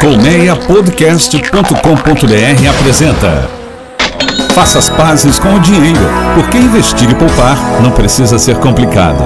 Colmeiapodcast.com.br apresenta Faça as pazes com o dinheiro, porque investir e poupar não precisa ser complicado.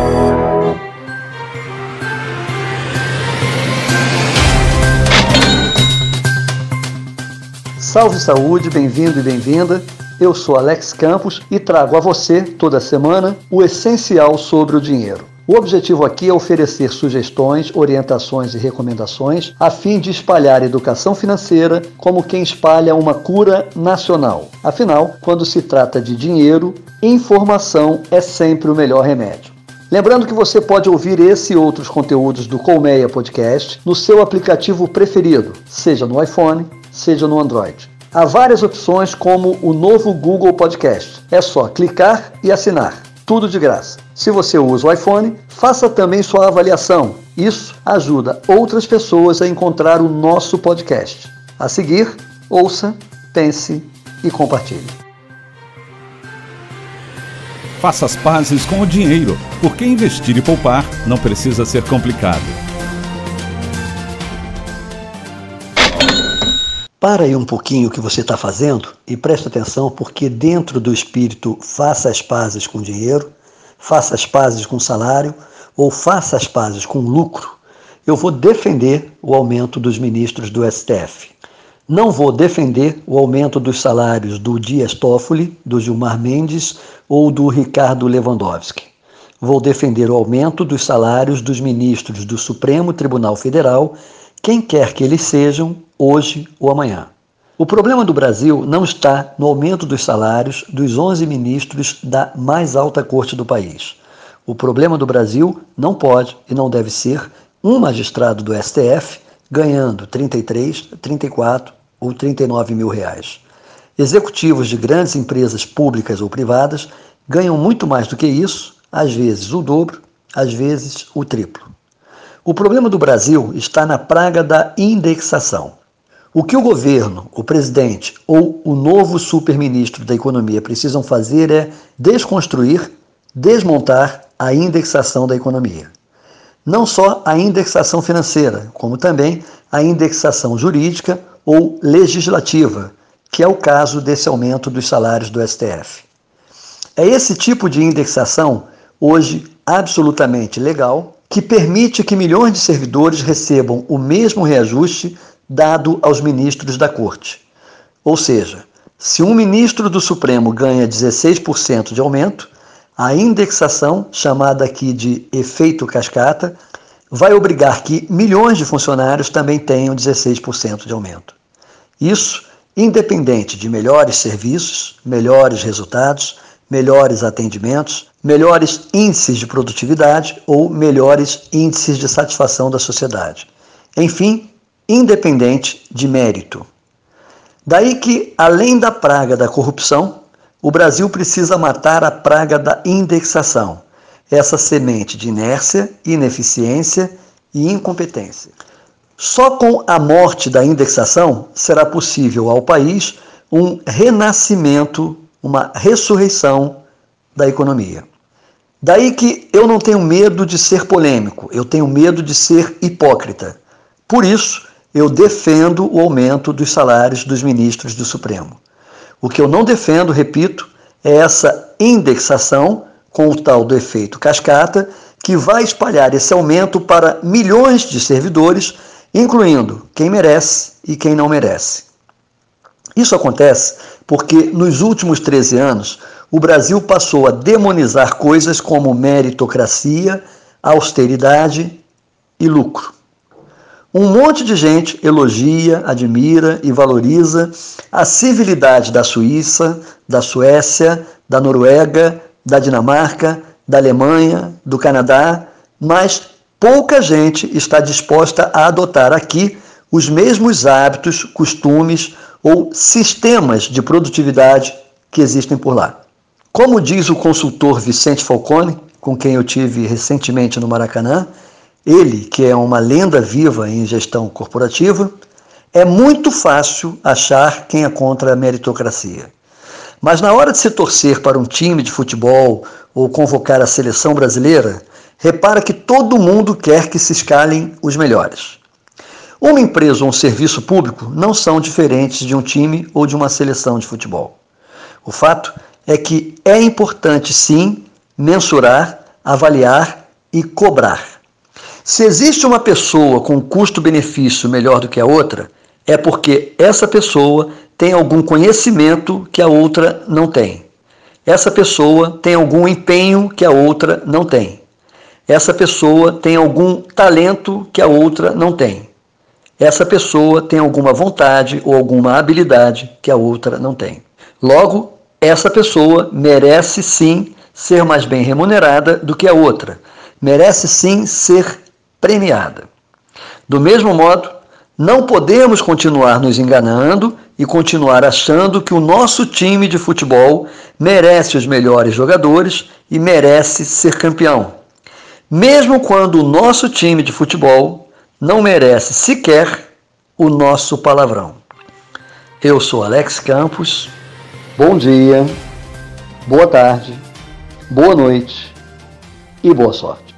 Salve saúde, bem-vindo e bem-vinda. Eu sou Alex Campos e trago a você, toda semana, o essencial sobre o dinheiro. O objetivo aqui é oferecer sugestões, orientações e recomendações a fim de espalhar educação financeira como quem espalha uma cura nacional. Afinal, quando se trata de dinheiro, informação é sempre o melhor remédio. Lembrando que você pode ouvir esse e outros conteúdos do Colmeia Podcast no seu aplicativo preferido, seja no iPhone, seja no Android. Há várias opções como o novo Google Podcast. É só clicar e assinar tudo de graça. Se você usa o iPhone, faça também sua avaliação. Isso ajuda outras pessoas a encontrar o nosso podcast. A seguir, ouça, pense e compartilhe. Faça as pazes com o dinheiro, porque investir e poupar não precisa ser complicado. Para aí um pouquinho o que você está fazendo e preste atenção, porque dentro do espírito faça as pazes com dinheiro, faça as pazes com salário ou faça as pazes com lucro, eu vou defender o aumento dos ministros do STF. Não vou defender o aumento dos salários do Dias Toffoli, do Gilmar Mendes ou do Ricardo Lewandowski. Vou defender o aumento dos salários dos ministros do Supremo Tribunal Federal quem quer que eles sejam, hoje ou amanhã. O problema do Brasil não está no aumento dos salários dos 11 ministros da mais alta corte do país. O problema do Brasil não pode e não deve ser um magistrado do STF ganhando 33, 34 ou 39 mil reais. Executivos de grandes empresas públicas ou privadas ganham muito mais do que isso, às vezes o dobro, às vezes o triplo. O problema do Brasil está na praga da indexação. O que o governo, o presidente ou o novo superministro da Economia precisam fazer é desconstruir, desmontar a indexação da economia. Não só a indexação financeira, como também a indexação jurídica ou legislativa, que é o caso desse aumento dos salários do STF. É esse tipo de indexação, hoje absolutamente legal, que permite que milhões de servidores recebam o mesmo reajuste dado aos ministros da Corte. Ou seja, se um ministro do Supremo ganha 16% de aumento, a indexação, chamada aqui de efeito cascata, vai obrigar que milhões de funcionários também tenham 16% de aumento. Isso independente de melhores serviços, melhores resultados, melhores atendimentos, melhores índices de produtividade ou melhores índices de satisfação da sociedade. Enfim, independente de mérito. Daí que, além da praga da corrupção, o Brasil precisa matar a praga da indexação, essa semente de inércia, ineficiência e incompetência. Só com a morte da indexação será possível ao país um renascimento, uma ressurreição da economia. Daí que eu não tenho medo de ser polêmico, eu tenho medo de ser hipócrita. Por isso, eu defendo o aumento dos salários dos ministros do Supremo. O que eu não defendo, repito, é essa indexação com o tal do efeito cascata, que vai espalhar esse aumento para milhões de servidores, incluindo quem merece e quem não merece. Isso acontece porque nos últimos 13 anos o Brasil passou a demonizar coisas como meritocracia, austeridade e lucro. Um monte de gente elogia, admira e valoriza a civilidade da Suíça, da Suécia, da Noruega, da Dinamarca, da Alemanha, do Canadá, mas pouca gente está disposta a adotar aqui os mesmos hábitos, costumes ou sistemas de produtividade que existem por lá. Como diz o consultor Vicente Falcone, com quem eu tive recentemente no Maracanã, ele, que é uma lenda viva em gestão corporativa, é muito fácil achar quem é contra a meritocracia. Mas na hora de se torcer para um time de futebol ou convocar a seleção brasileira, repara que todo mundo quer que se escalem os melhores. Uma empresa ou um serviço público não são diferentes de um time ou de uma seleção de futebol. O fato é que é importante sim mensurar, avaliar e cobrar. Se existe uma pessoa com custo-benefício melhor do que a outra, é porque essa pessoa tem algum conhecimento que a outra não tem. Essa pessoa tem algum empenho que a outra não tem. Essa pessoa tem algum talento que a outra não tem. Essa pessoa tem alguma vontade ou alguma habilidade que a outra não tem. Logo, essa pessoa merece sim ser mais bem remunerada do que a outra. Merece sim ser premiada. Do mesmo modo, não podemos continuar nos enganando e continuar achando que o nosso time de futebol merece os melhores jogadores e merece ser campeão. Mesmo quando o nosso time de futebol não merece sequer o nosso palavrão. Eu sou Alex Campos. Bom dia, boa tarde, boa noite e boa sorte.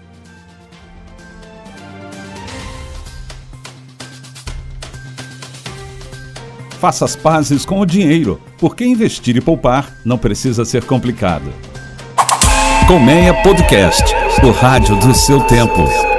Faça as pazes com o dinheiro, porque investir e poupar não precisa ser complicado. Colmeia Podcast, o rádio do seu tempo.